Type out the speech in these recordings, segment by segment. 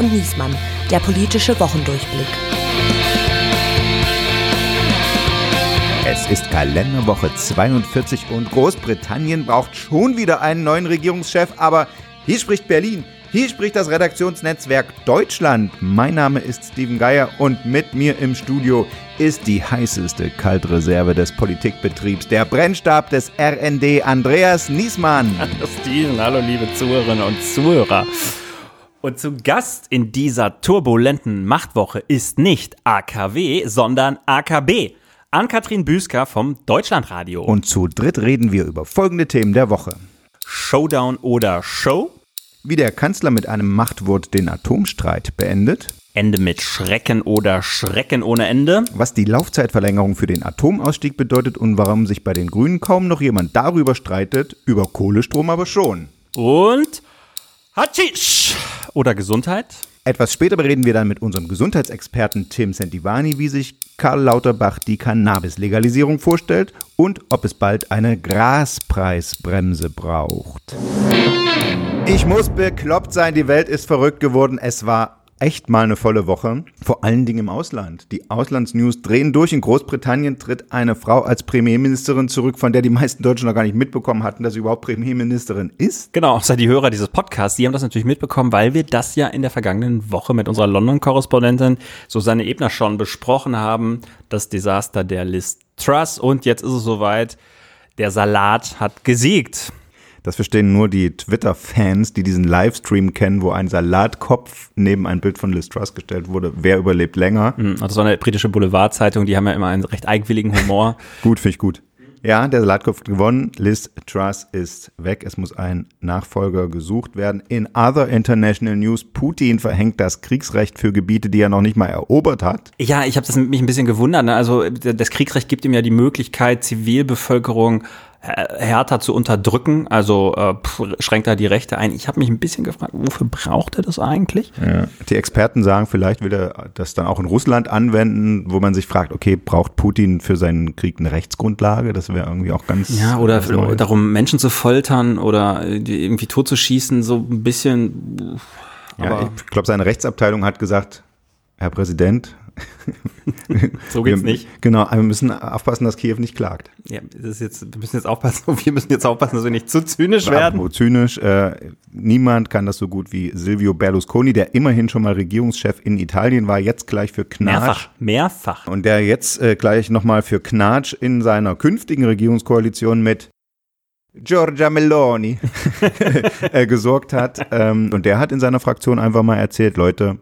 und Niesmann, der politische Wochendurchblick. Es ist Kalenderwoche 42 und Großbritannien braucht schon wieder einen neuen Regierungschef, aber hier spricht Berlin. Hier spricht das Redaktionsnetzwerk Deutschland. Mein Name ist Steven Geier und mit mir im Studio ist die heißeste Kaltreserve des Politikbetriebs, der Brennstab des RND, Andreas Niesmann. Hallo Steven, hallo liebe Zuhörerinnen und Zuhörer. Und zu Gast in dieser turbulenten Machtwoche ist nicht AKW, sondern AKB. Ann-Kathrin Büsker vom Deutschlandradio. Und zu dritt reden wir über folgende Themen der Woche. Showdown oder Show? Wie der Kanzler mit einem Machtwort den Atomstreit beendet. Ende mit Schrecken oder Schrecken ohne Ende. Was die Laufzeitverlängerung für den Atomausstieg bedeutet und warum sich bei den Grünen kaum noch jemand darüber streitet, über Kohlestrom aber schon. Und Hatschisch oder Gesundheit? Etwas später reden wir dann mit unserem Gesundheitsexperten Tim Sentivani, wie sich Karl Lauterbach die Cannabis-Legalisierung vorstellt und ob es bald eine Graspreisbremse braucht. Ich muss bekloppt sein, die Welt ist verrückt geworden. Es war echt mal eine volle Woche, vor allen Dingen im Ausland. Die Auslandsnews drehen durch. In Großbritannien tritt eine Frau als Premierministerin zurück, von der die meisten Deutschen noch gar nicht mitbekommen hatten, dass sie überhaupt Premierministerin ist. Genau, außer die Hörer dieses Podcasts, die haben das natürlich mitbekommen, weil wir das ja in der vergangenen Woche mit unserer London-Korrespondentin Susanne Ebner schon besprochen haben. Das Desaster der Liz Truss. Und jetzt ist es soweit. Der Salat hat gesiegt. Das verstehen nur die Twitter-Fans, die diesen Livestream kennen, wo ein Salatkopf neben ein Bild von Liz Truss gestellt wurde. Wer überlebt länger? Das war eine britische Boulevardzeitung, die haben ja immer einen recht eigenwilligen Humor. gut, finde ich gut. Ja, der Salatkopf gewonnen. Liz Truss ist weg. Es muss ein Nachfolger gesucht werden. In other international news, Putin verhängt das Kriegsrecht für Gebiete, die er noch nicht mal erobert hat. Ja, ich habe das mich ein bisschen gewundert. Ne? Also das Kriegsrecht gibt ihm ja die Möglichkeit, Zivilbevölkerung härter zu unterdrücken, also äh, schränkt er die Rechte ein. Ich habe mich ein bisschen gefragt, wofür braucht er das eigentlich? Ja. Die Experten sagen, vielleicht will er das dann auch in Russland anwenden, wo man sich fragt, okay, braucht Putin für seinen Krieg eine Rechtsgrundlage? Das wäre irgendwie auch ganz. Ja, oder darum, Menschen zu foltern oder irgendwie totzuschießen, so ein bisschen. Ja, ich glaube, seine Rechtsabteilung hat gesagt, Herr Präsident, so geht's wir, nicht. Genau, wir müssen aufpassen, dass Kiew nicht klagt. Ja, das ist jetzt, wir müssen jetzt aufpassen, wir müssen jetzt aufpassen, dass wir nicht zu zynisch werden. Apropos zynisch, äh, niemand kann das so gut wie Silvio Berlusconi, der immerhin schon mal Regierungschef in Italien war, jetzt gleich für Knatsch. Mehrfach, mehrfach. Und der jetzt äh, gleich nochmal für Knatsch in seiner künftigen Regierungskoalition mit Giorgia Meloni äh, gesorgt hat. Ähm, und der hat in seiner Fraktion einfach mal erzählt, Leute,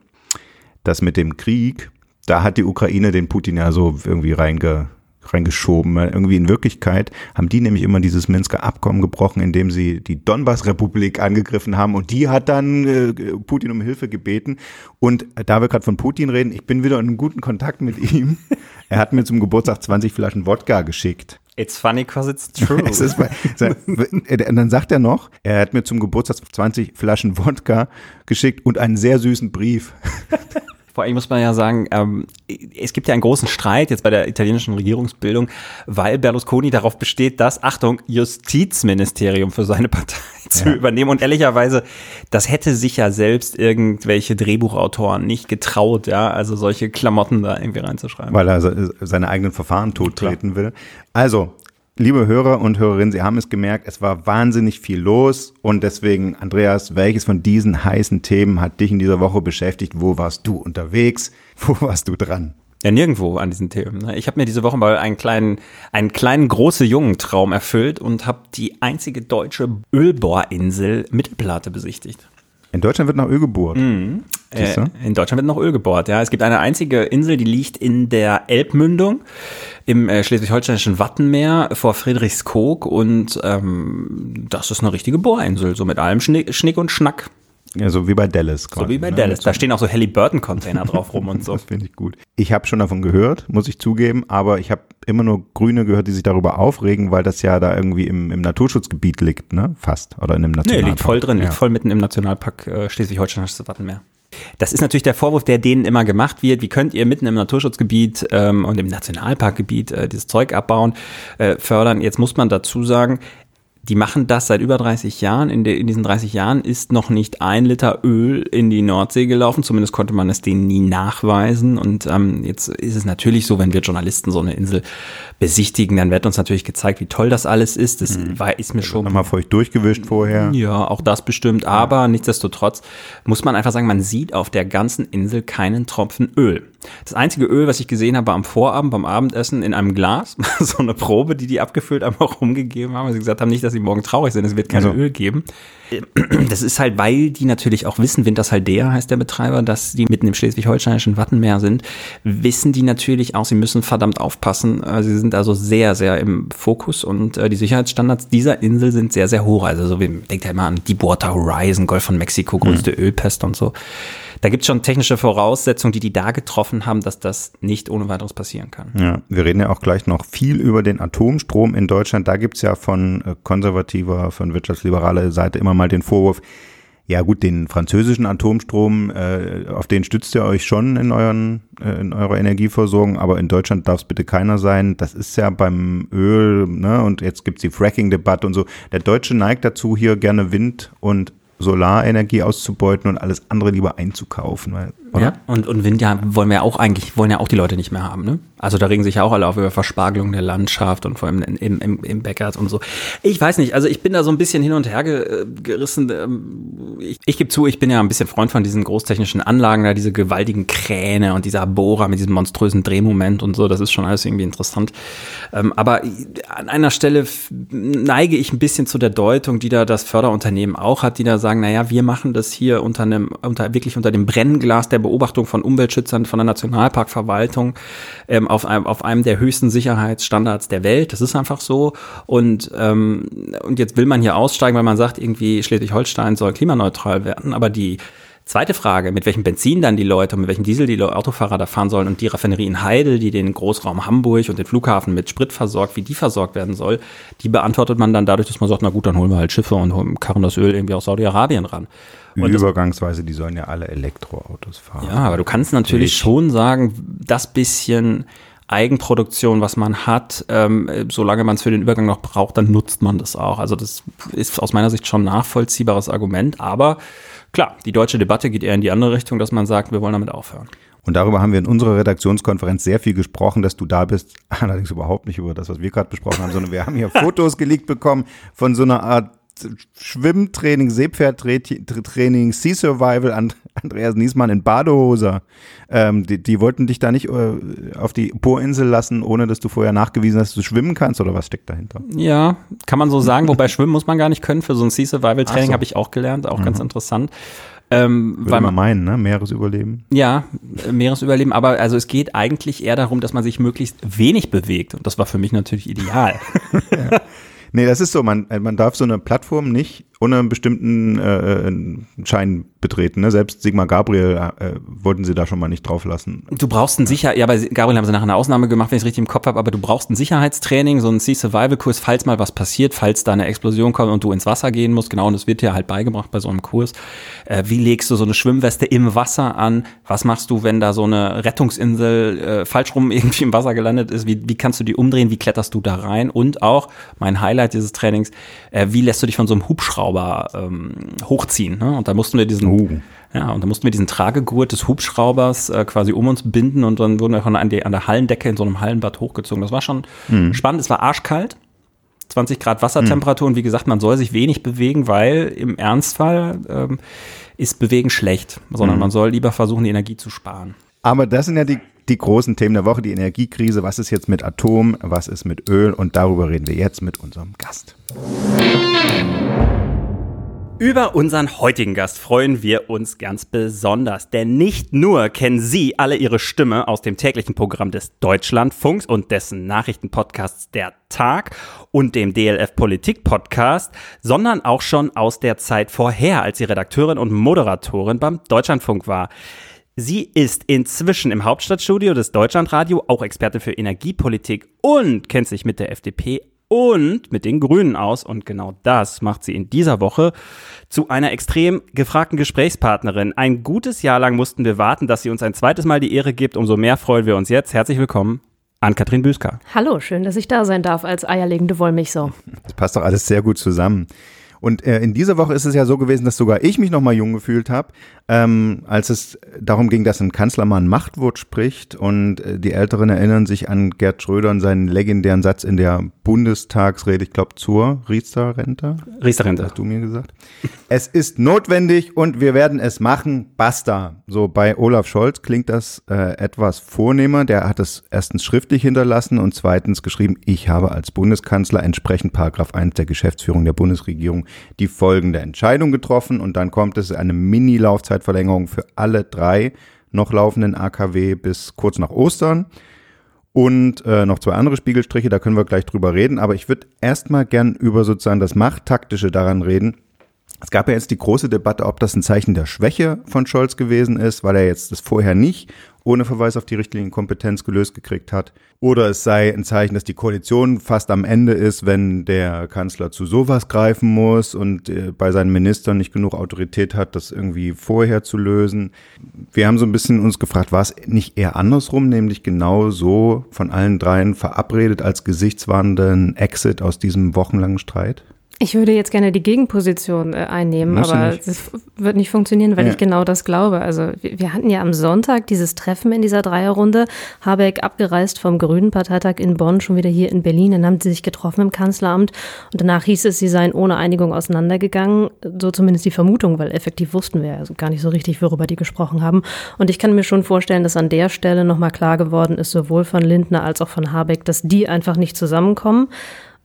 das mit dem Krieg, da hat die Ukraine den Putin ja so irgendwie reinge, reingeschoben. Irgendwie in Wirklichkeit haben die nämlich immer dieses Minsker Abkommen gebrochen, indem sie die Donbass-Republik angegriffen haben und die hat dann äh, Putin um Hilfe gebeten. Und da wir gerade von Putin reden, ich bin wieder in einem guten Kontakt mit ihm. er hat mir zum Geburtstag 20 Flaschen Wodka geschickt. It's funny because it's true. es ist, und dann sagt er noch, er hat mir zum Geburtstag 20 Flaschen Wodka geschickt und einen sehr süßen Brief. Vor allem muss man ja sagen, ähm, es gibt ja einen großen Streit jetzt bei der italienischen Regierungsbildung, weil Berlusconi darauf besteht, das, Achtung, Justizministerium für seine Partei zu ja. übernehmen. Und ehrlicherweise, das hätte sich ja selbst irgendwelche Drehbuchautoren nicht getraut, ja, also solche Klamotten da irgendwie reinzuschreiben. Weil er seine eigenen Verfahren tottreten will. Also, Liebe Hörer und Hörerinnen, Sie haben es gemerkt, es war wahnsinnig viel los und deswegen, Andreas, welches von diesen heißen Themen hat dich in dieser Woche beschäftigt? Wo warst du unterwegs? Wo warst du dran? Ja, nirgendwo an diesen Themen. Ne? Ich habe mir diese Woche mal einen kleinen, einen kleinen große Jungentraum erfüllt und habe die einzige deutsche Ölbohrinsel Mittelplate besichtigt. In Deutschland wird nach Öl gebohrt. Mhm. Äh, in Deutschland wird nach Öl gebohrt, ja. Es gibt eine einzige Insel, die liegt in der Elbmündung im äh, schleswig-holsteinischen Wattenmeer vor Friedrichskoog und ähm, das ist eine richtige Bohrinsel, so mit allem Schnick, Schnick und Schnack. Ja, so wie bei Dallas. Quasi, so wie bei ne? Dallas. Da stehen auch so Halliburton-Container drauf rum und so. Das finde ich gut. Ich habe schon davon gehört, muss ich zugeben, aber ich habe immer nur Grüne gehört, die sich darüber aufregen, weil das ja da irgendwie im, im Naturschutzgebiet liegt, ne? Fast. Oder in einem Nationalpark. Nee, liegt voll drin, ja. liegt voll mitten im Nationalpark äh, Schleswig-Holsteinisches Wattenmeer. Das ist natürlich der Vorwurf, der denen immer gemacht wird. Wie könnt ihr mitten im Naturschutzgebiet ähm, und im Nationalparkgebiet äh, dieses Zeug abbauen, äh, fördern? Jetzt muss man dazu sagen, die machen das seit über 30 Jahren. In, de, in, diesen 30 Jahren ist noch nicht ein Liter Öl in die Nordsee gelaufen. Zumindest konnte man es denen nie nachweisen. Und ähm, jetzt ist es natürlich so, wenn wir Journalisten so eine Insel besichtigen, dann wird uns natürlich gezeigt, wie toll das alles ist. Das mhm. war, ist mir schon. Nochmal feucht durchgewischt vorher. Ja, auch das bestimmt. Aber ja. nichtsdestotrotz muss man einfach sagen, man sieht auf der ganzen Insel keinen Tropfen Öl. Das einzige Öl, was ich gesehen habe, am Vorabend beim Abendessen in einem Glas. so eine Probe, die die abgefüllt einfach rumgegeben haben. Weil sie gesagt haben, nicht, dass sie morgen traurig sind, es wird kein also. Öl geben. Das ist halt, weil die natürlich auch wissen, Wintershaldea heißt der Betreiber, dass die mitten im schleswig-holsteinischen Wattenmeer sind, wissen die natürlich auch, sie müssen verdammt aufpassen. Äh, sie sind also sehr, sehr im Fokus und äh, die Sicherheitsstandards dieser Insel sind sehr, sehr hoch. Also so wie, denkt ja immer an Deepwater Horizon, Golf von Mexiko, größte mhm. Ölpest und so da gibt es schon technische Voraussetzungen, die die da getroffen haben, dass das nicht ohne weiteres passieren kann. Ja, wir reden ja auch gleich noch viel über den Atomstrom in Deutschland. Da gibt es ja von äh, konservativer, von wirtschaftsliberaler Seite immer mal den Vorwurf, ja gut, den französischen Atomstrom, äh, auf den stützt ihr euch schon in, euren, äh, in eurer Energieversorgung, aber in Deutschland darf es bitte keiner sein. Das ist ja beim Öl, ne, und jetzt gibt's die Fracking-Debatte und so. Der Deutsche neigt dazu, hier gerne Wind und Solarenergie auszubeuten und alles andere lieber einzukaufen. Weil, oder? Ja, und, und Wind ja wollen wir auch eigentlich, wollen ja auch die Leute nicht mehr haben, ne? Also da regen sich ja auch alle auf über Verspargelung der Landschaft und vor allem im, im, im Bäckers und so. Ich weiß nicht, also ich bin da so ein bisschen hin und her gerissen. Ähm, ich, ich gebe zu, ich bin ja ein bisschen Freund von diesen großtechnischen Anlagen, da diese gewaltigen Kräne und dieser Bohrer mit diesem monströsen Drehmoment und so, das ist schon alles irgendwie interessant. Ähm, aber an einer Stelle neige ich ein bisschen zu der Deutung, die da das Förderunternehmen auch hat, die da sagen, naja, wir machen das hier unter einem, unter, wirklich unter dem Brennglas der Beobachtung von Umweltschützern, von der Nationalparkverwaltung. Ähm, auf einem, auf einem der höchsten Sicherheitsstandards der Welt. Das ist einfach so. Und, ähm, und jetzt will man hier aussteigen, weil man sagt, irgendwie Schleswig-Holstein soll klimaneutral werden. Aber die Zweite Frage, mit welchem Benzin dann die Leute, mit welchem Diesel die Autofahrer da fahren sollen und die Raffinerie in Heidel, die den Großraum Hamburg und den Flughafen mit Sprit versorgt, wie die versorgt werden soll, die beantwortet man dann dadurch, dass man sagt, na gut, dann holen wir halt Schiffe und karren das Öl irgendwie aus Saudi-Arabien ran. Und Übergangsweise, die sollen ja alle Elektroautos fahren. Ja, aber du kannst natürlich ich. schon sagen, das bisschen Eigenproduktion, was man hat, ähm, solange man es für den Übergang noch braucht, dann nutzt man das auch. Also das ist aus meiner Sicht schon ein nachvollziehbares Argument, aber Klar, die deutsche Debatte geht eher in die andere Richtung, dass man sagt, wir wollen damit aufhören. Und darüber haben wir in unserer Redaktionskonferenz sehr viel gesprochen, dass du da bist. Allerdings überhaupt nicht über das, was wir gerade besprochen haben, sondern wir haben hier Fotos geleakt bekommen von so einer Art Schwimmtraining, Seepferdtraining, Sea Survival, Andreas Niesmann in Badehose. Ähm, die, die, wollten dich da nicht äh, auf die Porinsel lassen, ohne dass du vorher nachgewiesen hast, dass du schwimmen kannst oder was steckt dahinter? Ja, kann man so sagen, wobei schwimmen muss man gar nicht können. Für so ein Sea Survival Training so. habe ich auch gelernt, auch mhm. ganz interessant. Ähm, Würde weil man meinen, ne? Meeresüberleben. Ja, Meeresüberleben, aber also es geht eigentlich eher darum, dass man sich möglichst wenig bewegt. Und das war für mich natürlich ideal. ja. Nee, das ist so, man, man darf so eine Plattform nicht ohne einen bestimmten äh, äh, Schein betreten. Ne? Selbst Sigmar Gabriel äh, wollten sie da schon mal nicht drauf lassen. Du brauchst ein Sicher, ja, bei Gabriel haben sie nachher eine Ausnahme gemacht, wenn ich es richtig im Kopf habe, aber du brauchst ein Sicherheitstraining, so ein Sea Survival Kurs, falls mal was passiert, falls da eine Explosion kommt und du ins Wasser gehen musst. Genau, und das wird dir halt beigebracht bei so einem Kurs. Äh, wie legst du so eine Schwimmweste im Wasser an? Was machst du, wenn da so eine Rettungsinsel äh, falsch rum irgendwie im Wasser gelandet ist? Wie, wie kannst du die umdrehen? Wie kletterst du da rein? Und auch mein Highlight dieses Trainings, äh, wie lässt du dich von so einem Hubschrauber Hubschrauber ähm, hochziehen. Ne? Und da mussten wir diesen, uh. ja, und da mussten wir diesen Tragegurt des Hubschraubers äh, quasi um uns binden und dann wurden wir von an, die, an der Hallendecke in so einem Hallenbad hochgezogen. Das war schon mhm. spannend. Es war arschkalt. 20 Grad Wassertemperatur mhm. und wie gesagt, man soll sich wenig bewegen, weil im Ernstfall ähm, ist Bewegen schlecht, sondern mhm. man soll lieber versuchen, die Energie zu sparen. Aber das sind ja die, die großen Themen der Woche, die Energiekrise. Was ist jetzt mit Atom? Was ist mit Öl? Und darüber reden wir jetzt mit unserem Gast. Über unseren heutigen Gast freuen wir uns ganz besonders, denn nicht nur kennen Sie alle Ihre Stimme aus dem täglichen Programm des Deutschlandfunks und dessen Nachrichtenpodcasts Der Tag und dem DLF Politik Podcast, sondern auch schon aus der Zeit vorher, als sie Redakteurin und Moderatorin beim Deutschlandfunk war. Sie ist inzwischen im Hauptstadtstudio des Deutschlandradio auch Experte für Energiepolitik und kennt sich mit der FDP und mit den Grünen aus. Und genau das macht sie in dieser Woche zu einer extrem gefragten Gesprächspartnerin. Ein gutes Jahr lang mussten wir warten, dass sie uns ein zweites Mal die Ehre gibt. Umso mehr freuen wir uns jetzt. Herzlich willkommen, Ann-Kathrin Büsker. Hallo, schön, dass ich da sein darf als eierlegende Wollmilchsau. Das passt doch alles sehr gut zusammen. Und äh, in dieser Woche ist es ja so gewesen, dass sogar ich mich nochmal jung gefühlt habe, ähm, als es darum ging, dass ein Kanzlermann Machtwort spricht. Und äh, die Älteren erinnern sich an Gerd Schröder und seinen legendären Satz in der Bundestagsrede, ich glaube zur Riester-Rente. Riester-Rente. Hast du mir gesagt. es ist notwendig und wir werden es machen. Basta. So bei Olaf Scholz klingt das äh, etwas vornehmer. Der hat es erstens schriftlich hinterlassen und zweitens geschrieben, ich habe als Bundeskanzler entsprechend Paragraph 1 der Geschäftsführung der Bundesregierung die folgende Entscheidung getroffen und dann kommt es eine Mini-Laufzeitverlängerung für alle drei noch laufenden AKW bis kurz nach Ostern. Und äh, noch zwei andere Spiegelstriche, da können wir gleich drüber reden. Aber ich würde erstmal gern über sozusagen das Machttaktische daran reden. Es gab ja jetzt die große Debatte, ob das ein Zeichen der Schwäche von Scholz gewesen ist, weil er jetzt das vorher nicht ohne Verweis auf die Richtlinienkompetenz gelöst gekriegt hat. Oder es sei ein Zeichen, dass die Koalition fast am Ende ist, wenn der Kanzler zu sowas greifen muss und äh, bei seinen Ministern nicht genug Autorität hat, das irgendwie vorher zu lösen. Wir haben so ein bisschen uns gefragt, war es nicht eher andersrum, nämlich genau so von allen dreien verabredet als gesichtswahrenden Exit aus diesem wochenlangen Streit? Ich würde jetzt gerne die Gegenposition äh, einnehmen, Muss aber das wird nicht funktionieren, weil ja. ich genau das glaube. Also wir, wir, hatten ja am Sonntag dieses Treffen in dieser Dreierrunde. Habeck abgereist vom Grünen Parteitag in Bonn, schon wieder hier in Berlin. Dann haben sie sich getroffen im Kanzleramt und danach hieß es, sie seien ohne Einigung auseinandergegangen. So zumindest die Vermutung, weil effektiv wussten wir also gar nicht so richtig, worüber die gesprochen haben. Und ich kann mir schon vorstellen, dass an der Stelle nochmal klar geworden ist, sowohl von Lindner als auch von Habeck, dass die einfach nicht zusammenkommen.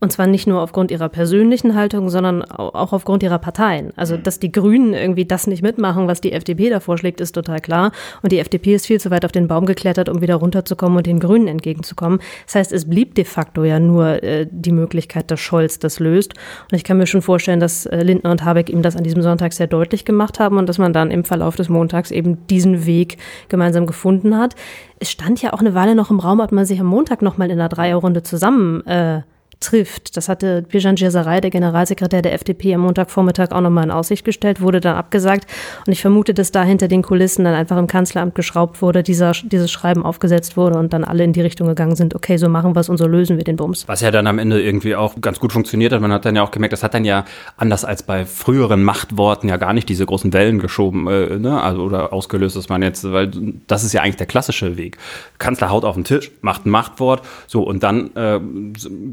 Und zwar nicht nur aufgrund ihrer persönlichen Haltung, sondern auch aufgrund ihrer Parteien. Also, dass die Grünen irgendwie das nicht mitmachen, was die FDP da vorschlägt, ist total klar. Und die FDP ist viel zu weit auf den Baum geklettert, um wieder runterzukommen und den Grünen entgegenzukommen. Das heißt, es blieb de facto ja nur äh, die Möglichkeit, dass Scholz das löst. Und ich kann mir schon vorstellen, dass äh, Lindner und Habeck ihm das an diesem Sonntag sehr deutlich gemacht haben und dass man dann im Verlauf des Montags eben diesen Weg gemeinsam gefunden hat. Es stand ja auch eine Weile noch im Raum, ob man sich am Montag nochmal in einer Dreierrunde zusammen äh, trifft. Das hatte Bijan Djesaray, der Generalsekretär der FDP, am Montagvormittag auch nochmal in Aussicht gestellt, wurde dann abgesagt. Und ich vermute, dass da hinter den Kulissen dann einfach im Kanzleramt geschraubt wurde, dieser, dieses Schreiben aufgesetzt wurde und dann alle in die Richtung gegangen sind, okay, so machen wir es und so lösen wir den Bums. Was ja dann am Ende irgendwie auch ganz gut funktioniert hat. Man hat dann ja auch gemerkt, das hat dann ja anders als bei früheren Machtworten ja gar nicht diese großen Wellen geschoben, äh, ne? also oder ausgelöst, dass man jetzt, weil das ist ja eigentlich der klassische Weg. Kanzler haut auf den Tisch, macht ein Machtwort, so und dann äh,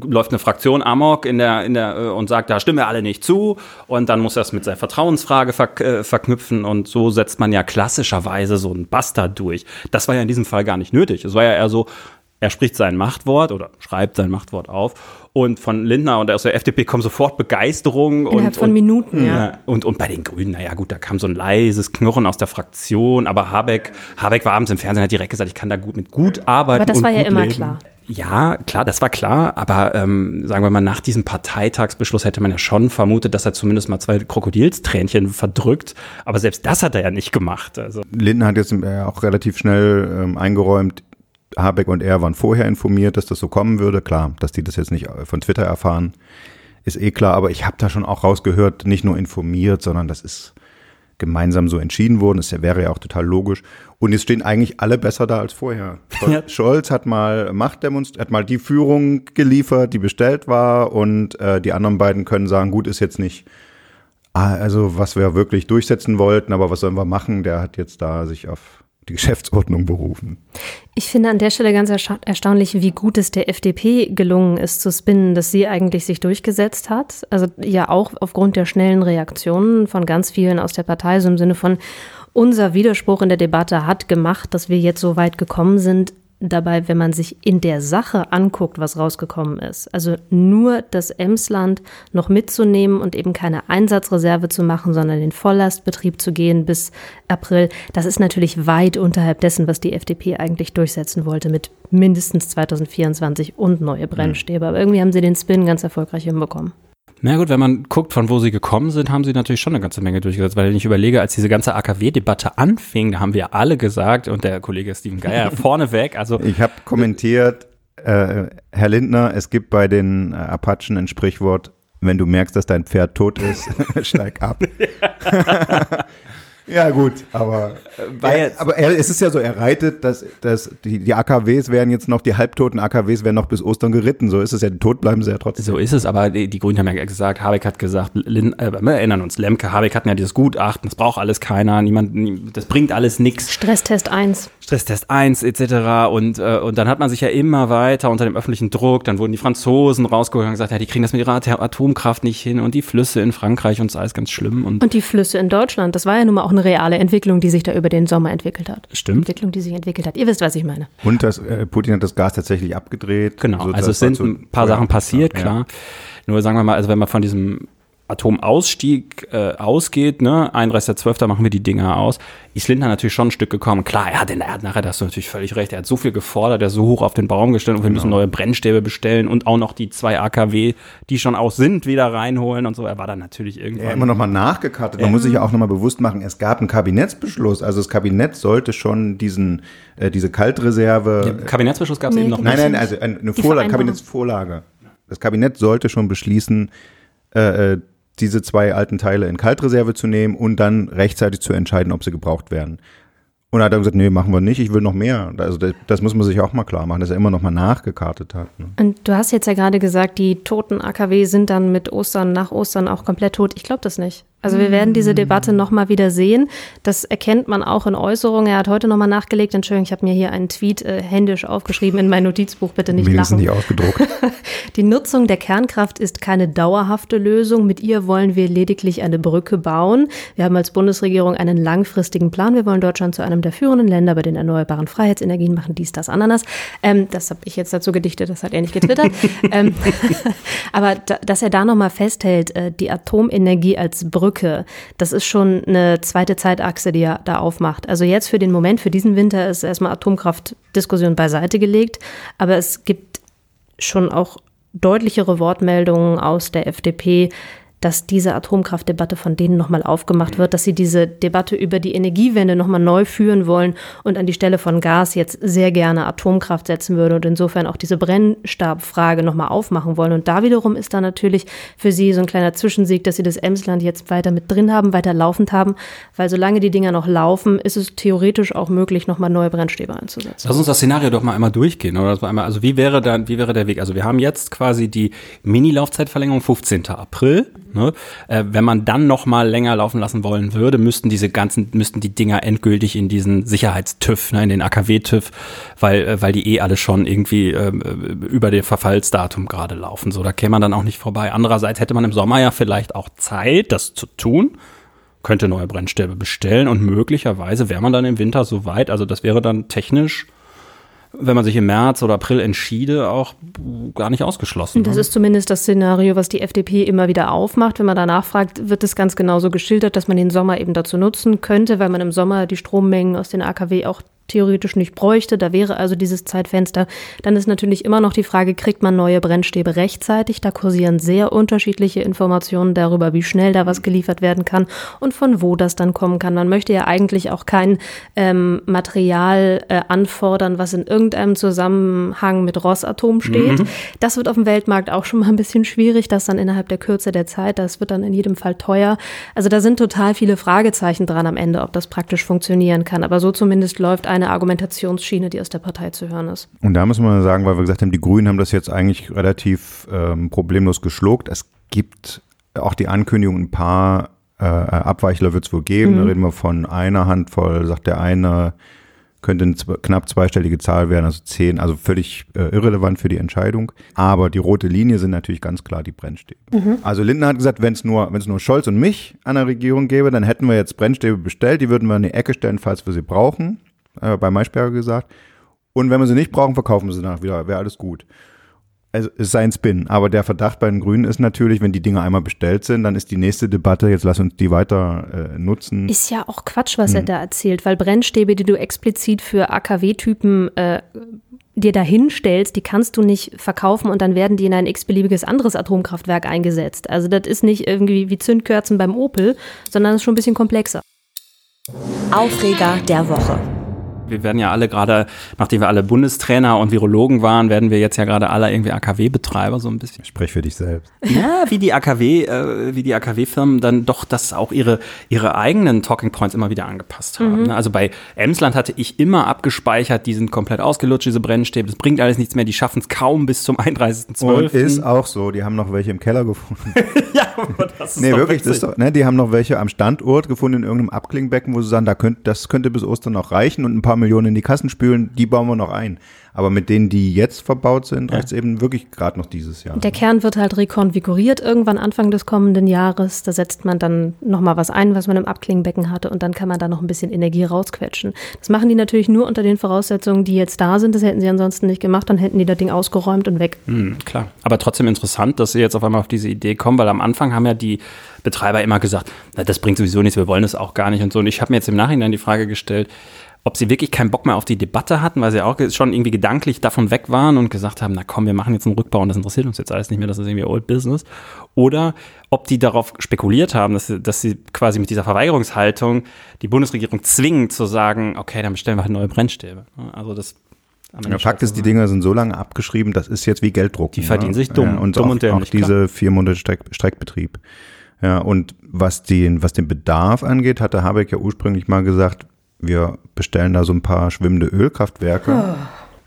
läuft eine Fraktion Amok in der, in der, äh, und sagt, da stimmen wir alle nicht zu. Und dann muss er es mit seiner Vertrauensfrage ver äh, verknüpfen. Und so setzt man ja klassischerweise so einen Bastard durch. Das war ja in diesem Fall gar nicht nötig. Es war ja eher so, er spricht sein Machtwort oder schreibt sein Machtwort auf und von Lindner und aus der FDP kommt sofort Begeisterung. Innerhalb und, von und, Minuten, ja. Und, und bei den Grünen, naja gut, da kam so ein leises Knurren aus der Fraktion, aber Habeck, Habeck war abends im Fernsehen, hat direkt gesagt, ich kann da gut mit gut arbeiten. Aber das war ja immer leben. klar. Ja, klar, das war klar, aber ähm, sagen wir mal, nach diesem Parteitagsbeschluss hätte man ja schon vermutet, dass er zumindest mal zwei Krokodilstränchen verdrückt, aber selbst das hat er ja nicht gemacht. Also. Lindner hat jetzt äh, auch relativ schnell ähm, eingeräumt, Habeck und er waren vorher informiert, dass das so kommen würde. Klar, dass die das jetzt nicht äh, von Twitter erfahren, ist eh klar, aber ich habe da schon auch rausgehört, nicht nur informiert, sondern das ist gemeinsam so entschieden worden. Das wäre ja auch total logisch. Und jetzt stehen eigentlich alle besser da als vorher. Ja. Scholz hat mal Macht demonstriert, hat mal die Führung geliefert, die bestellt war, und äh, die anderen beiden können sagen, gut, ist jetzt nicht ah, also was wir wirklich durchsetzen wollten, aber was sollen wir machen? Der hat jetzt da sich auf die Geschäftsordnung berufen. Ich finde an der Stelle ganz ersta erstaunlich, wie gut es der FDP gelungen ist zu spinnen, dass sie eigentlich sich durchgesetzt hat. Also ja auch aufgrund der schnellen Reaktionen von ganz vielen aus der Partei, so im Sinne von unser Widerspruch in der Debatte hat gemacht, dass wir jetzt so weit gekommen sind dabei, wenn man sich in der Sache anguckt, was rausgekommen ist. Also nur das Emsland noch mitzunehmen und eben keine Einsatzreserve zu machen, sondern den Volllastbetrieb zu gehen bis April, das ist natürlich weit unterhalb dessen, was die FDP eigentlich durchsetzen wollte mit mindestens 2024 und neue Brennstäbe. Aber irgendwie haben sie den Spin ganz erfolgreich hinbekommen. Na gut, wenn man guckt, von wo sie gekommen sind, haben sie natürlich schon eine ganze Menge durchgesetzt. Weil ich überlege, als diese ganze AKW-Debatte anfing, da haben wir alle gesagt, und der Kollege Steven Geier vorneweg, also. Ich habe kommentiert, äh, Herr Lindner, es gibt bei den äh, Apachen ein Sprichwort, wenn du merkst, dass dein Pferd tot ist, steig ab. Ja, gut, aber, er, aber er, es ist ja so, er reitet, dass, dass die, die AKWs werden jetzt noch, die halbtoten AKWs werden noch bis Ostern geritten. So ist es ja, tot bleiben sie ja trotzdem. So ist es, aber die, die Grünen haben ja gesagt, Habeck hat gesagt, Lin, äh, wir erinnern uns, Lemke, Habeck hatten ja dieses Gutachten, das braucht alles keiner, niemand, das bringt alles nichts. Stresstest 1. Stresstest 1 etc. Und, äh, und dann hat man sich ja immer weiter unter dem öffentlichen Druck, dann wurden die Franzosen rausgeholt und gesagt, ja, die kriegen das mit ihrer Atomkraft nicht hin und die Flüsse in Frankreich und es ist alles ganz schlimm. Und, und die Flüsse in Deutschland, das war ja nun mal auch eine reale Entwicklung, die sich da über den Sommer entwickelt hat. Stimmt. Entwicklung, die sich entwickelt hat. Ihr wisst, was ich meine. Und das, äh, Putin hat das Gas tatsächlich abgedreht. Genau, so, also es sind ein paar Sachen passiert, ja. klar. Nur sagen wir mal, also wenn man von diesem Atomausstieg äh, ausgeht, ne, 31.12. machen wir die Dinger aus, ist Lindner natürlich schon ein Stück gekommen. Klar, er hat, er hat nachher, da hast du natürlich völlig recht, er hat so viel gefordert, er hat so hoch auf den Baum gestellt und wir genau. müssen neue Brennstäbe bestellen und auch noch die zwei AKW, die schon aus sind, wieder reinholen und so. Er war dann natürlich irgendwann. Ja, immer noch mal nachgekartet. Man ähm. muss sich ja auch noch mal bewusst machen, es gab einen Kabinettsbeschluss, also das Kabinett sollte schon diesen, äh, diese Kaltreserve. Ja, Kabinettsbeschluss gab es nee, eben noch Nein, nein, also eine Vorlage, Kabinettsvorlage. Das Kabinett sollte schon beschließen, äh, äh diese zwei alten Teile in Kaltreserve zu nehmen und dann rechtzeitig zu entscheiden, ob sie gebraucht werden. Und er hat dann gesagt, nee, machen wir nicht, ich will noch mehr. Also das, das muss man sich auch mal klar machen, dass er immer noch mal nachgekartet hat. Ne? Und du hast jetzt ja gerade gesagt, die toten AKW sind dann mit Ostern, nach Ostern auch komplett tot. Ich glaube das nicht. Also wir werden diese Debatte nochmal wieder sehen. Das erkennt man auch in Äußerungen. Er hat heute nochmal nachgelegt. Entschuldigung, ich habe mir hier einen Tweet äh, händisch aufgeschrieben in mein Notizbuch. Bitte nicht Wenigstens lachen. nicht ausgedruckt. Die Nutzung der Kernkraft ist keine dauerhafte Lösung. Mit ihr wollen wir lediglich eine Brücke bauen. Wir haben als Bundesregierung einen langfristigen Plan. Wir wollen Deutschland zu einem der führenden Länder bei den erneuerbaren Freiheitsenergien machen. Dies, das, Ananas. Ähm, das habe ich jetzt dazu gedichtet. Das hat er nicht getwittert. ähm, aber da, dass er da nochmal festhält, äh, die Atomenergie als Brücke Brücke, das ist schon eine zweite Zeitachse, die er da aufmacht. Also jetzt für den Moment, für diesen Winter ist erstmal Atomkraftdiskussion beiseite gelegt, aber es gibt schon auch deutlichere Wortmeldungen aus der FDP, dass diese Atomkraftdebatte von denen nochmal aufgemacht wird, dass sie diese Debatte über die Energiewende nochmal neu führen wollen und an die Stelle von Gas jetzt sehr gerne Atomkraft setzen würden und insofern auch diese Brennstabfrage nochmal aufmachen wollen. Und da wiederum ist da natürlich für sie so ein kleiner Zwischensieg, dass sie das Emsland jetzt weiter mit drin haben, weiter laufend haben, weil solange die Dinger noch laufen, ist es theoretisch auch möglich, nochmal neue Brennstäbe einzusetzen. Lass uns das Szenario doch mal einmal durchgehen, oder? Also wie wäre dann, wie wäre der Weg? Also wir haben jetzt quasi die Mini-Laufzeitverlängerung 15. April. Ne? Äh, wenn man dann noch mal länger laufen lassen wollen würde, müssten diese ganzen, müssten die Dinger endgültig in diesen Sicherheitstüv, ne, in den AKW-TÜV, weil, äh, weil die eh alle schon irgendwie äh, über dem Verfallsdatum gerade laufen. So, da käme man dann auch nicht vorbei. Andererseits hätte man im Sommer ja vielleicht auch Zeit, das zu tun könnte neue Brennstäbe bestellen und möglicherweise wäre man dann im Winter so weit, also das wäre dann technisch wenn man sich im März oder April entschiede, auch gar nicht ausgeschlossen. Das ne? ist zumindest das Szenario, was die FDP immer wieder aufmacht. Wenn man danach fragt, wird es ganz genauso geschildert, dass man den Sommer eben dazu nutzen könnte, weil man im Sommer die Strommengen aus den AKW auch theoretisch nicht bräuchte. Da wäre also dieses Zeitfenster. Dann ist natürlich immer noch die Frage, kriegt man neue Brennstäbe rechtzeitig? Da kursieren sehr unterschiedliche Informationen darüber, wie schnell da was geliefert werden kann und von wo das dann kommen kann. Man möchte ja eigentlich auch kein ähm, Material äh, anfordern, was in irgendeinem Zusammenhang mit Rosatom steht. Mhm. Das wird auf dem Weltmarkt auch schon mal ein bisschen schwierig, das dann innerhalb der Kürze der Zeit, das wird dann in jedem Fall teuer. Also da sind total viele Fragezeichen dran am Ende, ob das praktisch funktionieren kann. Aber so zumindest läuft ein eine Argumentationsschiene, die aus der Partei zu hören ist. Und da muss man sagen, weil wir gesagt haben, die Grünen haben das jetzt eigentlich relativ ähm, problemlos geschluckt. Es gibt auch die Ankündigung, ein paar äh, Abweichler wird es wohl geben. Mhm. Da reden wir von einer Handvoll, sagt der eine, könnte eine knapp zweistellige Zahl werden, also zehn, also völlig äh, irrelevant für die Entscheidung. Aber die rote Linie sind natürlich ganz klar die Brennstäbe. Mhm. Also Lindner hat gesagt, wenn es nur, wenn es nur Scholz und mich an der Regierung gäbe, dann hätten wir jetzt Brennstäbe bestellt, die würden wir in die Ecke stellen, falls wir sie brauchen äh, bei Maischberger gesagt. Und wenn wir sie nicht brauchen, verkaufen wir sie danach wieder, wäre alles gut. Also es sei ein Spin, aber der Verdacht bei den Grünen ist natürlich, wenn die Dinge einmal bestellt sind, dann ist die nächste Debatte, jetzt lass uns die weiter äh, nutzen. Ist ja auch Quatsch, was hm. er da erzählt, weil Brennstäbe, die du explizit für AKW-Typen äh, dir da hinstellst, die kannst du nicht verkaufen und dann werden die in ein x-beliebiges anderes Atomkraftwerk eingesetzt. Also das ist nicht irgendwie wie Zündkerzen beim Opel, sondern ist schon ein bisschen komplexer. Aufreger der Woche. Wir werden ja alle gerade, nachdem wir alle Bundestrainer und Virologen waren, werden wir jetzt ja gerade alle irgendwie AKW-Betreiber so ein bisschen. Sprech für dich selbst. Ja, wie die AKW, äh, wie die AKW-Firmen dann doch das auch ihre, ihre eigenen Talking Points immer wieder angepasst haben. Mhm. Ne? Also bei Emsland hatte ich immer abgespeichert, die sind komplett ausgelutscht, diese Brennstäbe, das bringt alles nichts mehr, die schaffen es kaum bis zum 31.12. Und ist auch so, die haben noch welche im Keller gefunden. ja, aber das ist Nee, wirklich, das ist doch, ne, die haben noch welche am Standort gefunden in irgendeinem Abklingbecken, wo sie sagen, da könnt, das könnte bis Ostern noch reichen und ein paar Millionen in die Kassen spülen, die bauen wir noch ein. Aber mit denen, die jetzt verbaut sind, ja. reicht es eben wirklich gerade noch dieses Jahr. Der Kern wird halt rekonfiguriert irgendwann Anfang des kommenden Jahres. Da setzt man dann nochmal was ein, was man im Abklingbecken hatte und dann kann man da noch ein bisschen Energie rausquetschen. Das machen die natürlich nur unter den Voraussetzungen, die jetzt da sind. Das hätten sie ansonsten nicht gemacht, dann hätten die das Ding ausgeräumt und weg. Mhm, klar. Aber trotzdem interessant, dass sie jetzt auf einmal auf diese Idee kommen, weil am Anfang haben ja die Betreiber immer gesagt, na, das bringt sowieso nichts, wir wollen es auch gar nicht und so. Und ich habe mir jetzt im Nachhinein die Frage gestellt, ob sie wirklich keinen Bock mehr auf die Debatte hatten, weil sie auch schon irgendwie gedanklich davon weg waren und gesagt haben, na komm, wir machen jetzt einen Rückbau und das interessiert uns jetzt alles nicht mehr, das ist irgendwie Old Business. Oder ob die darauf spekuliert haben, dass sie, dass sie quasi mit dieser Verweigerungshaltung die Bundesregierung zwingen zu sagen, okay, dann bestellen wir halt neue Brennstäbe. Also das ja, Fakt ist, die Dinger sind so lange abgeschrieben, das ist jetzt wie Gelddruck. Die verdienen ne? sich dumm, ja, und dumm auch, und dämlich. Auch diese vier Monate Streck, Streckbetrieb. Ja, und was den, was den Bedarf angeht, hatte Habeck ja ursprünglich mal gesagt, wir bestellen da so ein paar schwimmende Ölkraftwerke. Oh.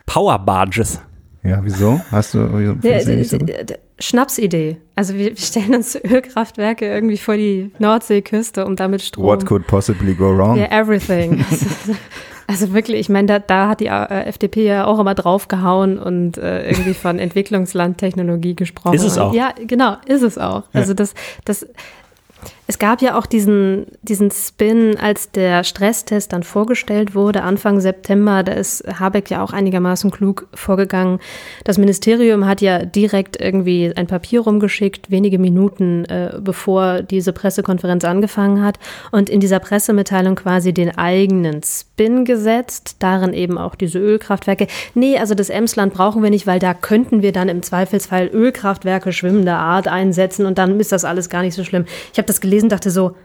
Power Barges. Ja, wieso? Hast du wieso, der, so Schnapsidee. Also wir stellen uns Ölkraftwerke irgendwie vor die Nordseeküste, um damit Strom. What could possibly go wrong? Yeah, everything. also wirklich, ich meine, da, da hat die äh, FDP ja auch immer draufgehauen und äh, irgendwie von Entwicklungslandtechnologie gesprochen. Ist es auch? Ja, genau, ist es auch. Ja. Also das, das es gab ja auch diesen, diesen Spin, als der Stresstest dann vorgestellt wurde, Anfang September. Da ist Habeck ja auch einigermaßen klug vorgegangen. Das Ministerium hat ja direkt irgendwie ein Papier rumgeschickt, wenige Minuten äh, bevor diese Pressekonferenz angefangen hat. Und in dieser Pressemitteilung quasi den eigenen Spin gesetzt. Darin eben auch diese Ölkraftwerke. Nee, also das Emsland brauchen wir nicht, weil da könnten wir dann im Zweifelsfall Ölkraftwerke schwimmender Art einsetzen und dann ist das alles gar nicht so schlimm. Ich habe das gelesen, dachte so,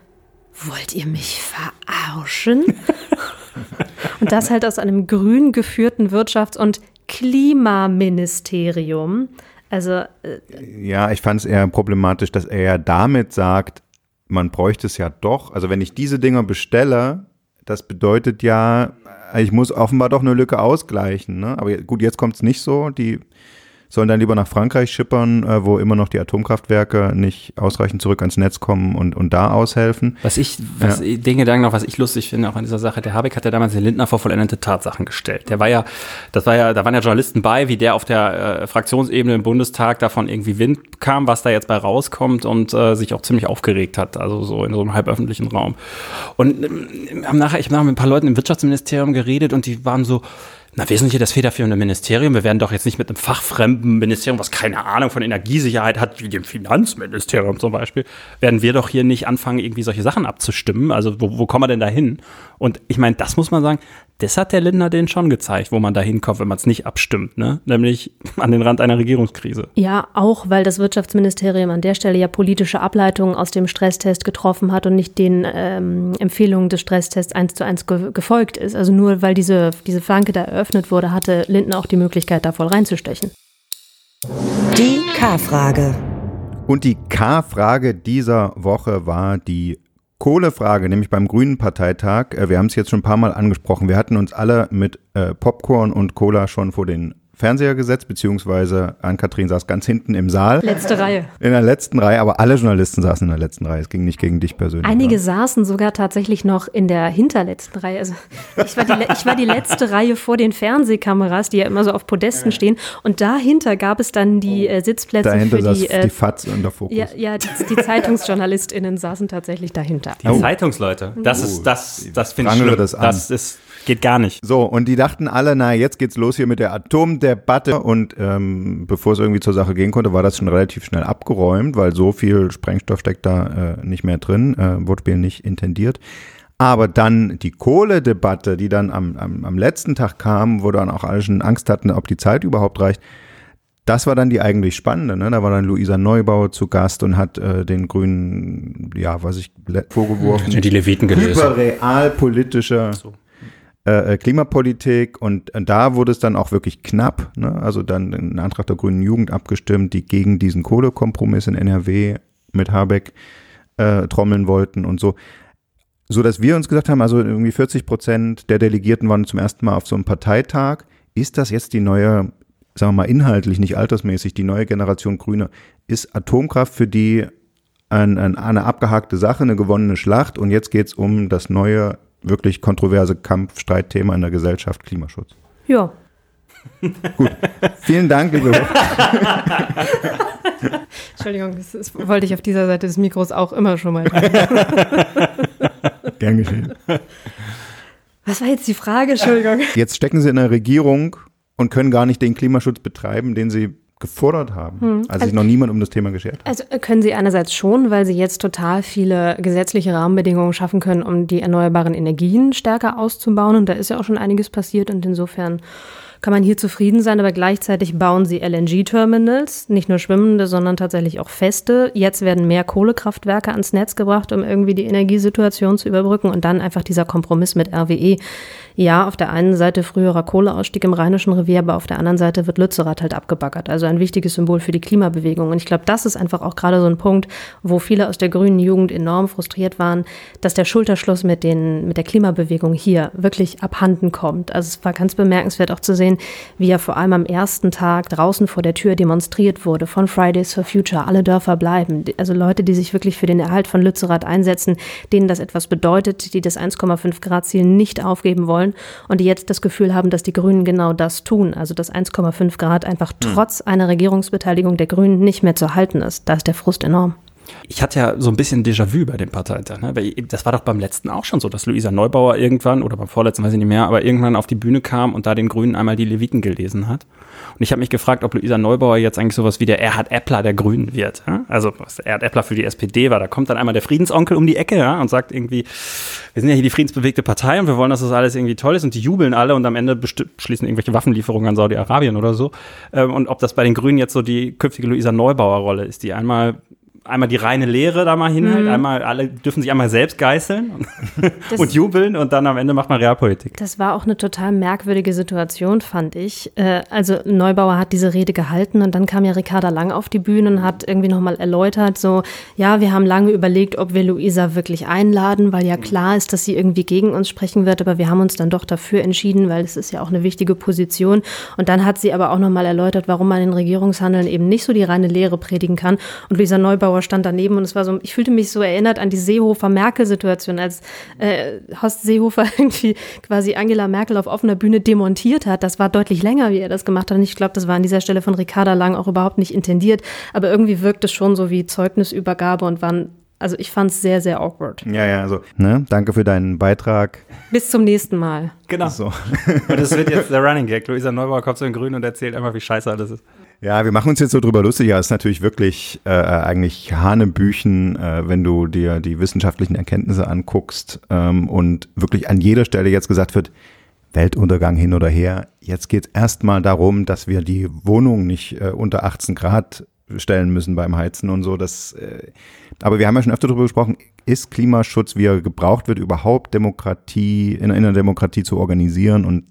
wollt ihr mich verarschen? und das halt aus einem grün geführten Wirtschafts- und Klimaministerium. Also äh, ja, ich fand es eher problematisch, dass er ja damit sagt, man bräuchte es ja doch. Also wenn ich diese Dinger bestelle, das bedeutet ja, ich muss offenbar doch eine Lücke ausgleichen. Ne? Aber gut, jetzt kommt es nicht so. Die sollen dann lieber nach Frankreich schippern, äh, wo immer noch die Atomkraftwerke nicht ausreichend zurück ans Netz kommen und, und da aushelfen. Was ich, was ja. den Gedanken noch, was ich lustig finde auch an dieser Sache, der Habeck hat ja damals den Lindner vor vollendete Tatsachen gestellt. Der war ja, das war ja, da waren ja Journalisten bei, wie der auf der äh, Fraktionsebene im Bundestag davon irgendwie Wind kam, was da jetzt bei rauskommt und äh, sich auch ziemlich aufgeregt hat, also so in so einem halböffentlichen Raum. Und ähm, nachher, ich habe mit ein paar Leuten im Wirtschaftsministerium geredet und die waren so, na, wir sind hier das federführende Ministerium. Wir werden doch jetzt nicht mit einem fachfremden Ministerium, was keine Ahnung von Energiesicherheit hat, wie dem Finanzministerium zum Beispiel, werden wir doch hier nicht anfangen, irgendwie solche Sachen abzustimmen. Also wo, wo kommen wir denn da hin? Und ich meine, das muss man sagen, das hat der Lindner denen schon gezeigt, wo man da hinkommt, wenn man es nicht abstimmt, ne? Nämlich an den Rand einer Regierungskrise. Ja, auch weil das Wirtschaftsministerium an der Stelle ja politische Ableitungen aus dem Stresstest getroffen hat und nicht den ähm, Empfehlungen des Stresstests eins zu eins ge gefolgt ist. Also nur weil diese, diese Flanke da eröffnet wurde, hatte Lindner auch die Möglichkeit, da voll reinzustechen. Die K-Frage. Und die K-Frage dieser Woche war die Kohlefrage, nämlich beim Grünen Parteitag. Äh, wir haben es jetzt schon ein paar Mal angesprochen. Wir hatten uns alle mit äh, Popcorn und Cola schon vor den Fernseher gesetzt, beziehungsweise Ann-Kathrin saß ganz hinten im Saal. Letzte Reihe. In der letzten Reihe, aber alle Journalisten saßen in der letzten Reihe. Es ging nicht gegen dich persönlich. Einige oder? saßen sogar tatsächlich noch in der hinterletzten Reihe. Also ich war, die, ich war die letzte Reihe vor den Fernsehkameras, die ja immer so auf Podesten stehen. Und dahinter gab es dann die äh, Sitzplätze dahinter für die, äh, die FATS und der Fokus. Ja, ja die, die ZeitungsjournalistInnen saßen tatsächlich dahinter. Die oh. Zeitungsleute. Das ist, das, das finde ich. Das, das ist Geht gar nicht. So, und die dachten alle, na, jetzt geht's los hier mit der Atomdebatte. Und ähm, bevor es irgendwie zur Sache gehen konnte, war das schon relativ schnell abgeräumt, weil so viel Sprengstoff steckt da äh, nicht mehr drin, äh, wurde mir nicht intendiert. Aber dann die Kohledebatte, die dann am, am, am letzten Tag kam, wo dann auch alle schon Angst hatten, ob die Zeit überhaupt reicht, das war dann die eigentlich spannende. Ne? Da war dann Luisa Neubauer zu Gast und hat äh, den Grünen, ja, was ich vorgeworfen, die Leviten gelesen. hyperrealpolitischer so äh, Klimapolitik und äh, da wurde es dann auch wirklich knapp. Ne? Also dann ein Antrag der Grünen Jugend abgestimmt, die gegen diesen Kohlekompromiss in NRW mit Habeck äh, trommeln wollten und so. So dass wir uns gesagt haben, also irgendwie 40 Prozent der Delegierten waren zum ersten Mal auf so einem Parteitag. Ist das jetzt die neue, sagen wir mal inhaltlich, nicht altersmäßig, die neue Generation Grüne? Ist Atomkraft für die ein, ein, eine abgehakte Sache, eine gewonnene Schlacht und jetzt geht es um das neue, wirklich kontroverse Kampfstreitthema in der Gesellschaft, Klimaschutz. Ja. Gut. Vielen Dank, liebe Entschuldigung, das, das, wollte ich auf dieser Seite des Mikros auch immer schon mal. Gern geschehen. Was war jetzt die Frage? Entschuldigung. Jetzt stecken Sie in der Regierung und können gar nicht den Klimaschutz betreiben, den Sie gefordert haben, hm. als sich also, noch niemand um das Thema geschert hat. Also können Sie einerseits schon, weil Sie jetzt total viele gesetzliche Rahmenbedingungen schaffen können, um die erneuerbaren Energien stärker auszubauen. Und da ist ja auch schon einiges passiert und insofern kann man hier zufrieden sein, aber gleichzeitig bauen sie LNG-Terminals, nicht nur schwimmende, sondern tatsächlich auch feste. Jetzt werden mehr Kohlekraftwerke ans Netz gebracht, um irgendwie die Energiesituation zu überbrücken und dann einfach dieser Kompromiss mit RWE ja, auf der einen Seite früherer Kohleausstieg im Rheinischen Revier, aber auf der anderen Seite wird Lützerath halt abgebaggert. Also ein wichtiges Symbol für die Klimabewegung. Und ich glaube, das ist einfach auch gerade so ein Punkt, wo viele aus der grünen Jugend enorm frustriert waren, dass der Schulterschluss mit, den, mit der Klimabewegung hier wirklich abhanden kommt. Also es war ganz bemerkenswert auch zu sehen, wie ja vor allem am ersten Tag draußen vor der Tür demonstriert wurde von Fridays for Future, alle Dörfer bleiben. Also Leute, die sich wirklich für den Erhalt von Lützerath einsetzen, denen das etwas bedeutet, die das 1,5 Grad Ziel nicht aufgeben wollen wollen und die jetzt das Gefühl haben, dass die Grünen genau das tun, also dass 1,5 Grad einfach hm. trotz einer Regierungsbeteiligung der Grünen nicht mehr zu halten ist. Da ist der Frust enorm. Ich hatte ja so ein bisschen Déjà-vu bei dem Parteitag. Ne? Das war doch beim letzten auch schon so, dass Luisa Neubauer irgendwann, oder beim vorletzten weiß ich nicht mehr, aber irgendwann auf die Bühne kam und da den Grünen einmal die Leviten gelesen hat. Und ich habe mich gefragt, ob Luisa Neubauer jetzt eigentlich sowas wie der Erhard Eppler der Grünen wird. Ja? Also was Erhard Eppler für die SPD war. Da kommt dann einmal der Friedensonkel um die Ecke ja? und sagt irgendwie, wir sind ja hier die friedensbewegte Partei und wir wollen, dass das alles irgendwie toll ist und die jubeln alle und am Ende beschließen irgendwelche Waffenlieferungen an Saudi-Arabien oder so. Ähm, und ob das bei den Grünen jetzt so die künftige Luisa Neubauer-Rolle ist, die einmal einmal die reine Lehre da mal hinhält, mhm. einmal alle dürfen sich einmal selbst geißeln und, und, jubeln und dann am Ende macht man Realpolitik. Das war auch eine total merkwürdige Situation, fand ich. Äh, also Neubauer hat diese Rede gehalten und dann kam ja Ricarda Lang auf die Bühne und hat irgendwie nochmal erläutert, so, ja, wir haben lange überlegt, ob wir Luisa wirklich einladen, weil ja klar ist, dass sie irgendwie gegen uns sprechen wird, aber wir haben uns dann doch dafür entschieden, weil es ist ja auch eine wichtige Position. Und dann hat sie aber auch nochmal erläutert, warum man in Regierungshandeln eben nicht so die reine Lehre predigen kann. Und Luisa Neubauer Zuschauer stand daneben und es war so, ich fühlte mich so erinnert an die Seehofer-Merkel-Situation, als äh, Horst Seehofer irgendwie quasi Angela Merkel auf offener Bühne demontiert hat. Das war deutlich länger, wie er das gemacht hat. Und ich glaube, das war an dieser Stelle von Ricarda Lang auch überhaupt nicht intendiert. Aber irgendwie wirkt es schon so wie Zeugnisübergabe und waren also ich fand es sehr, sehr awkward. Ja, ja, also, ne, danke für deinen Beitrag. Bis zum nächsten Mal. Genau. So. und das wird jetzt der Running Gag. Luisa Neubauer kommt so in Grün und erzählt einfach, wie scheiße alles ist. Ja, wir machen uns jetzt so drüber lustig, ja, ist natürlich wirklich äh, eigentlich Hanebüchen, äh, wenn du dir die wissenschaftlichen Erkenntnisse anguckst ähm, und wirklich an jeder Stelle jetzt gesagt wird, Weltuntergang hin oder her. Jetzt geht es erstmal darum, dass wir die Wohnung nicht äh, unter 18 Grad stellen müssen beim Heizen und so. Das, äh, aber wir haben ja schon öfter darüber gesprochen, ist Klimaschutz, wie er gebraucht wird, überhaupt Demokratie, in, in einer Demokratie zu organisieren und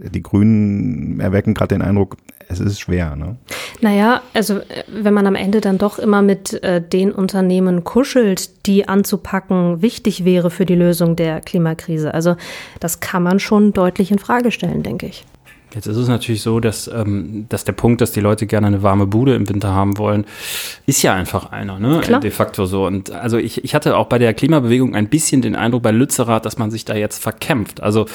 die Grünen erwecken gerade den Eindruck, es ist schwer. Ne? Naja, also äh, wenn man am Ende dann doch immer mit äh, den Unternehmen kuschelt, die anzupacken wichtig wäre für die Lösung der Klimakrise. Also das kann man schon deutlich in Frage stellen, denke ich. Jetzt ist es natürlich so, dass, ähm, dass der Punkt, dass die Leute gerne eine warme Bude im Winter haben wollen, ist ja einfach einer, ne? Klar. De facto so. Und also ich, ich hatte auch bei der Klimabewegung ein bisschen den Eindruck bei Lützerath, dass man sich da jetzt verkämpft. Also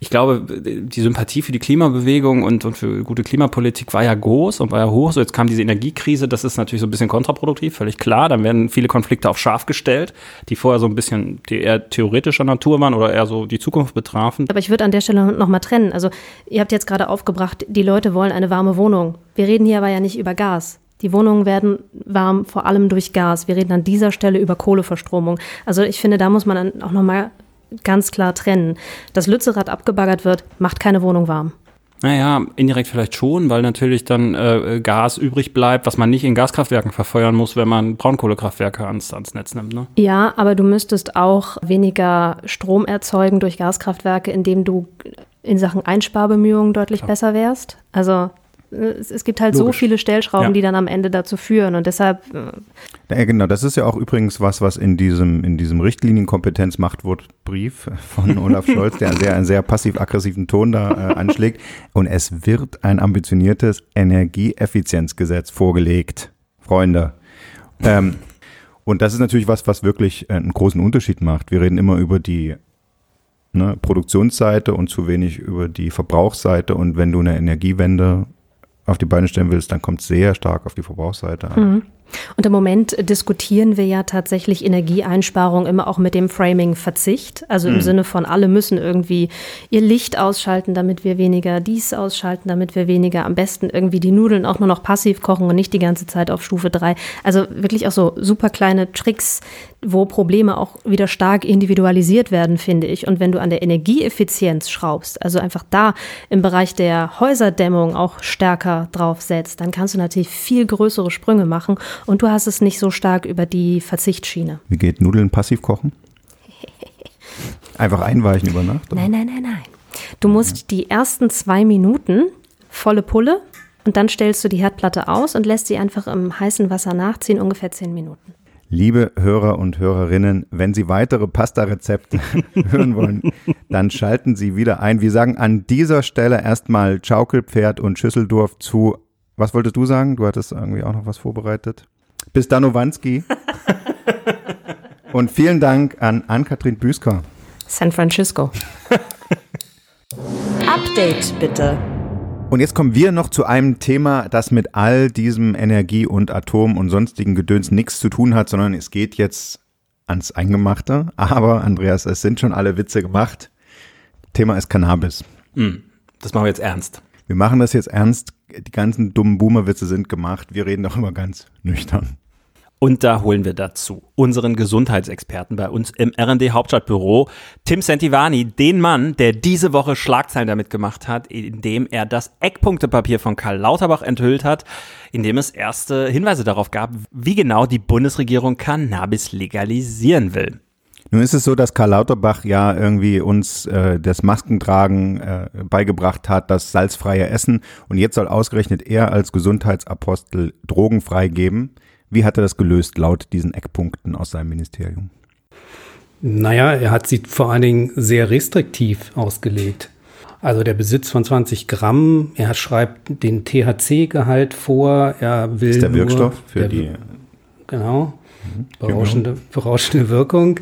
ich glaube, die Sympathie für die Klimabewegung und, und für gute Klimapolitik war ja groß und war ja hoch. So jetzt kam diese Energiekrise, das ist natürlich so ein bisschen kontraproduktiv, völlig klar. Dann werden viele Konflikte auf scharf gestellt, die vorher so ein bisschen die eher theoretischer Natur waren oder eher so die Zukunft betrafen. Aber ich würde an der Stelle nochmal trennen. Also ihr habt jetzt gerade aufgebracht, die Leute wollen eine warme Wohnung. Wir reden hier aber ja nicht über Gas. Die Wohnungen werden warm, vor allem durch Gas. Wir reden an dieser Stelle über Kohleverstromung. Also ich finde, da muss man auch nochmal ganz klar trennen. Dass Lützerath abgebaggert wird, macht keine Wohnung warm. Naja, indirekt vielleicht schon, weil natürlich dann äh, Gas übrig bleibt, was man nicht in Gaskraftwerken verfeuern muss, wenn man Braunkohlekraftwerke ans, ans Netz nimmt. Ne? Ja, aber du müsstest auch weniger Strom erzeugen durch Gaskraftwerke, indem du in Sachen Einsparbemühungen deutlich ja. besser wärst. Also es, es gibt halt Logisch. so viele Stellschrauben, ja. die dann am Ende dazu führen und deshalb. Äh ja, genau, das ist ja auch übrigens was, was in diesem, in diesem Richtlinienkompetenzmachtwortbrief von Olaf Scholz, der sehr, einen sehr passiv-aggressiven Ton da äh, anschlägt. Und es wird ein ambitioniertes Energieeffizienzgesetz vorgelegt, Freunde. Ähm, und das ist natürlich was, was wirklich äh, einen großen Unterschied macht. Wir reden immer über die ne, Produktionsseite und zu wenig über die Verbrauchsseite. Und wenn du eine Energiewende auf die Beine stellen willst, dann kommt es sehr stark auf die Verbrauchsseite an. Mhm. Und im Moment diskutieren wir ja tatsächlich Energieeinsparung immer auch mit dem Framing Verzicht. Also im mhm. Sinne von, alle müssen irgendwie ihr Licht ausschalten, damit wir weniger dies ausschalten, damit wir weniger am besten irgendwie die Nudeln auch nur noch passiv kochen und nicht die ganze Zeit auf Stufe 3. Also wirklich auch so super kleine Tricks, wo Probleme auch wieder stark individualisiert werden, finde ich. Und wenn du an der Energieeffizienz schraubst, also einfach da im Bereich der Häuserdämmung auch stärker drauf setzt, dann kannst du natürlich viel größere Sprünge machen und du hast es nicht so stark über die Verzichtsschiene. Wie geht Nudeln passiv kochen? Einfach einweichen über Nacht? Oder? Nein, nein, nein, nein. Du musst die ersten zwei Minuten volle Pulle und dann stellst du die Herdplatte aus und lässt sie einfach im heißen Wasser nachziehen, ungefähr zehn Minuten. Liebe Hörer und Hörerinnen, wenn Sie weitere Pasta-Rezepte hören wollen, dann schalten Sie wieder ein. Wir sagen an dieser Stelle erstmal Schaukelpferd und Schüsseldorf zu. Was wolltest du sagen? Du hattest irgendwie auch noch was vorbereitet. Bis dann, Ovanski. und vielen Dank an Ann-Kathrin Büsker. San Francisco. Update bitte. Und jetzt kommen wir noch zu einem Thema, das mit all diesem Energie und Atom und sonstigen Gedöns nichts zu tun hat, sondern es geht jetzt ans Eingemachte. Aber Andreas, es sind schon alle Witze gemacht. Thema ist Cannabis. Hm, das machen wir jetzt ernst. Wir machen das jetzt ernst. Die ganzen dummen Boomer-Witze sind gemacht. Wir reden doch immer ganz nüchtern. Und da holen wir dazu unseren Gesundheitsexperten bei uns im R&D Hauptstadtbüro, Tim Sentivani, den Mann, der diese Woche Schlagzeilen damit gemacht hat, indem er das Eckpunktepapier von Karl Lauterbach enthüllt hat, in dem es erste Hinweise darauf gab, wie genau die Bundesregierung Cannabis legalisieren will. Nun ist es so, dass Karl Lauterbach ja irgendwie uns äh, das Maskentragen äh, beigebracht hat, das salzfreie Essen und jetzt soll ausgerechnet er als Gesundheitsapostel Drogen freigeben. Wie hat er das gelöst, laut diesen Eckpunkten aus seinem Ministerium? Naja, er hat sie vor allen Dingen sehr restriktiv ausgelegt. Also der Besitz von 20 Gramm, er schreibt den THC-Gehalt vor, er will. Das ist der Wirkstoff für der, die. Genau, mhm. berauschende, berauschende Wirkung.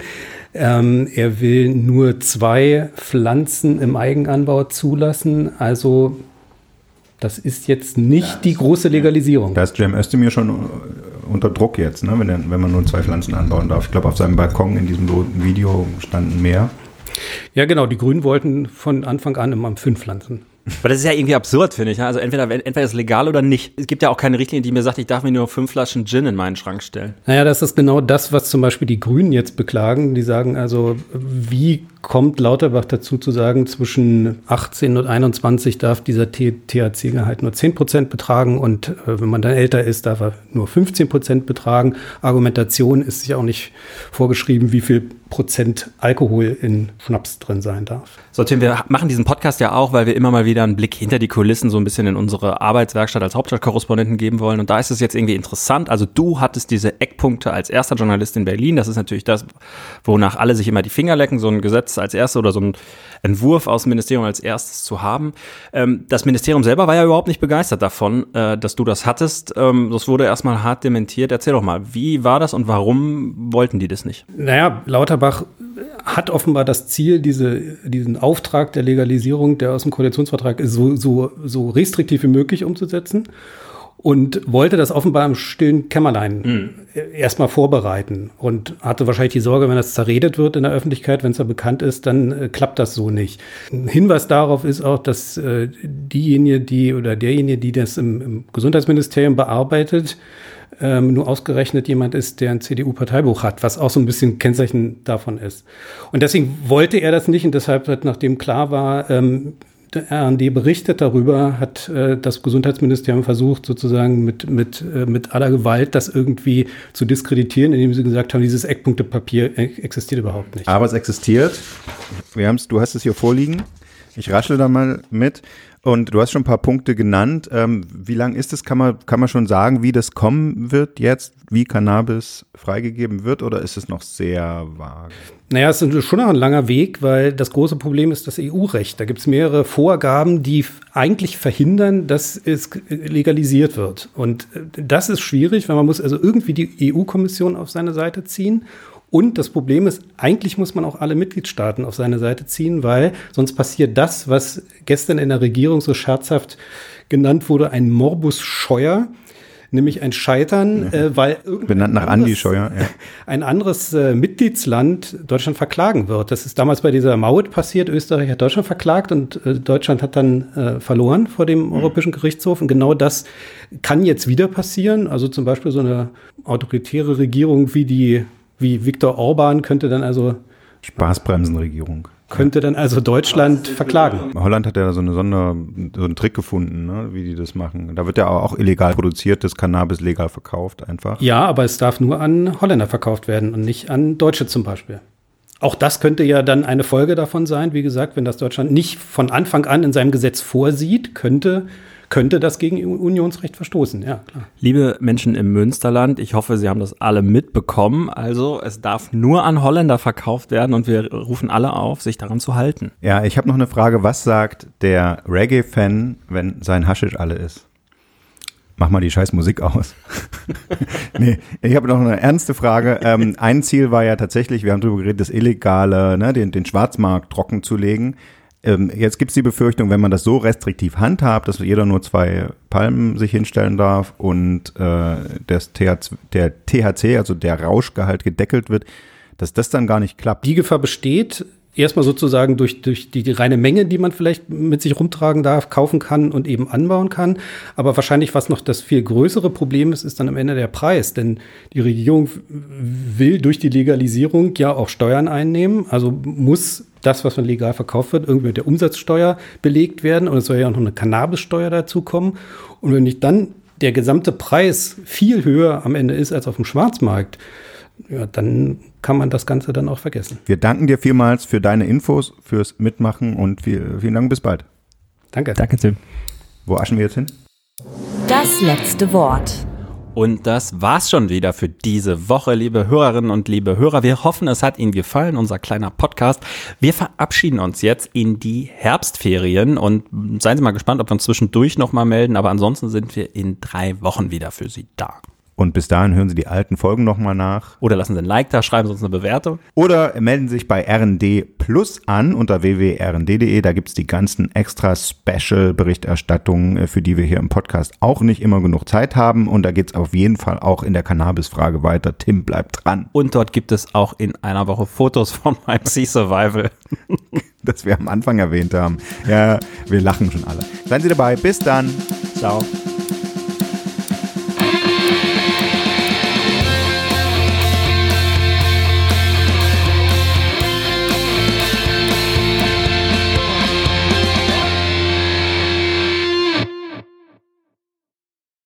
Ähm, er will nur zwei Pflanzen im Eigenanbau zulassen. Also das ist jetzt nicht das, die große Legalisierung. Da ist Cem Özdemir schon unter Druck jetzt, ne? wenn, er, wenn man nur zwei Pflanzen anbauen darf. Ich glaube, auf seinem Balkon in diesem Video standen mehr. Ja, genau. Die Grünen wollten von Anfang an immer fünf Pflanzen. Aber das ist ja irgendwie absurd, finde ich. Also entweder, entweder ist es legal oder nicht. Es gibt ja auch keine Richtlinie, die mir sagt, ich darf mir nur fünf Flaschen Gin in meinen Schrank stellen. Naja, das ist genau das, was zum Beispiel die Grünen jetzt beklagen. Die sagen also, wie kommt Lauterbach dazu zu sagen, zwischen 18 und 21 darf dieser THC-Gehalt nur 10 Prozent betragen und äh, wenn man dann älter ist, darf er nur 15 Prozent betragen. Argumentation ist ja auch nicht vorgeschrieben, wie viel Prozent Alkohol in Schnaps drin sein darf. So, Tim, wir machen diesen Podcast ja auch, weil wir immer mal wieder einen Blick hinter die Kulissen so ein bisschen in unsere Arbeitswerkstatt als Hauptstadtkorrespondenten geben wollen. Und da ist es jetzt irgendwie interessant. Also du hattest diese Eckpunkte als erster Journalist in Berlin. Das ist natürlich das, wonach alle sich immer die Finger lecken, so ein Gesetz als erstes oder so ein Entwurf aus dem Ministerium als erstes zu haben. Ähm, das Ministerium selber war ja überhaupt nicht begeistert davon, äh, dass du das hattest. Ähm, das wurde erstmal hart dementiert. Erzähl doch mal, wie war das und warum wollten die das nicht? Naja, Lauterbach hat offenbar das Ziel, diese, diesen Auftrag der Legalisierung, der aus dem Koalitionsvertrag ist, so, so, so restriktiv wie möglich umzusetzen und wollte das offenbar im stillen Kämmerlein mhm. erstmal vorbereiten und hatte wahrscheinlich die Sorge, wenn das zerredet wird in der Öffentlichkeit, wenn es da bekannt ist, dann äh, klappt das so nicht. Ein Hinweis darauf ist auch, dass äh, diejenige, die oder derjenige, die das im, im Gesundheitsministerium bearbeitet, ähm, nur ausgerechnet jemand ist, der ein CDU-Parteibuch hat, was auch so ein bisschen Kennzeichen davon ist. Und deswegen wollte er das nicht und deshalb, nachdem klar war, ähm, der RND berichtet darüber, hat äh, das Gesundheitsministerium versucht, sozusagen mit, mit, äh, mit aller Gewalt das irgendwie zu diskreditieren, indem sie gesagt haben, dieses Eckpunktepapier existiert überhaupt nicht. Aber es existiert. Wir du hast es hier vorliegen. Ich raschle da mal mit. Und du hast schon ein paar Punkte genannt. Ähm, wie lang ist es? Kann man, kann man schon sagen, wie das kommen wird jetzt, wie Cannabis freigegeben wird, oder ist es noch sehr vage? Naja, es ist schon noch ein langer Weg, weil das große Problem ist das EU-Recht. Da gibt es mehrere Vorgaben, die eigentlich verhindern, dass es legalisiert wird. Und äh, das ist schwierig, weil man muss also irgendwie die EU-Kommission auf seine Seite ziehen. Und das Problem ist, eigentlich muss man auch alle Mitgliedstaaten auf seine Seite ziehen, weil sonst passiert das, was gestern in der Regierung so scherzhaft genannt wurde, ein Morbus Scheuer nämlich ein Scheitern, ja. äh, weil benannt nach Andi Scheuer, ja. ein anderes äh, Mitgliedsland Deutschland verklagen wird. Das ist damals bei dieser Maut passiert. Österreich hat Deutschland verklagt und äh, Deutschland hat dann äh, verloren vor dem mhm. Europäischen Gerichtshof. Und genau das kann jetzt wieder passieren. Also zum Beispiel so eine autoritäre Regierung wie die wie Viktor Orban könnte dann also Spaßbremsenregierung. Könnte dann also Deutschland verklagen. Holland hat ja so, eine Sonder, so einen Trick gefunden, ne, wie die das machen. Da wird ja auch illegal produziertes Cannabis legal verkauft einfach. Ja, aber es darf nur an Holländer verkauft werden und nicht an Deutsche zum Beispiel. Auch das könnte ja dann eine Folge davon sein. Wie gesagt, wenn das Deutschland nicht von Anfang an in seinem Gesetz vorsieht, könnte könnte das gegen Unionsrecht verstoßen, ja klar. Liebe Menschen im Münsterland, ich hoffe, Sie haben das alle mitbekommen. Also es darf nur an Holländer verkauft werden und wir rufen alle auf, sich daran zu halten. Ja, ich habe noch eine Frage. Was sagt der Reggae-Fan, wenn sein Haschisch alle ist? Mach mal die scheiß Musik aus. nee, ich habe noch eine ernste Frage. Ähm, ein Ziel war ja tatsächlich, wir haben darüber geredet, das Illegale, ne, den, den Schwarzmarkt trocken zu legen. Ähm, jetzt gibt es die Befürchtung, wenn man das so restriktiv handhabt, dass jeder nur zwei Palmen sich hinstellen darf und äh, das THC, der THC, also der Rauschgehalt gedeckelt wird, dass das dann gar nicht klappt. Die Gefahr besteht, erstmal sozusagen durch, durch die, die reine Menge, die man vielleicht mit sich rumtragen darf, kaufen kann und eben anbauen kann. Aber wahrscheinlich, was noch das viel größere Problem ist, ist dann am Ende der Preis. Denn die Regierung will durch die Legalisierung ja auch Steuern einnehmen. Also muss das, was man legal verkauft wird, irgendwie mit der Umsatzsteuer belegt werden. Und es soll ja auch noch eine Cannabissteuer dazukommen. Und wenn nicht dann der gesamte Preis viel höher am Ende ist als auf dem Schwarzmarkt, ja, dann kann man das Ganze dann auch vergessen. Wir danken dir vielmals für deine Infos, fürs Mitmachen und viel, vielen Dank, bis bald. Danke. Danke, Tim. Wo aschen wir jetzt hin? Das letzte Wort. Und das war's schon wieder für diese Woche, liebe Hörerinnen und liebe Hörer. Wir hoffen, es hat Ihnen gefallen, unser kleiner Podcast. Wir verabschieden uns jetzt in die Herbstferien und seien Sie mal gespannt, ob wir uns zwischendurch nochmal melden. Aber ansonsten sind wir in drei Wochen wieder für Sie da. Und bis dahin hören Sie die alten Folgen nochmal nach. Oder lassen Sie ein Like da, schreiben Sie uns eine Bewertung. Oder melden Sie sich bei RND Plus an unter www.rnd.de. Da gibt es die ganzen extra Special-Berichterstattungen, äh, für die wir hier im Podcast auch nicht immer genug Zeit haben. Und da geht es auf jeden Fall auch in der Cannabis-Frage weiter. Tim bleibt dran. Und dort gibt es auch in einer Woche Fotos von meinem Sea Survival. das wir am Anfang erwähnt haben. Ja, wir lachen schon alle. Seien Sie dabei. Bis dann. Ciao.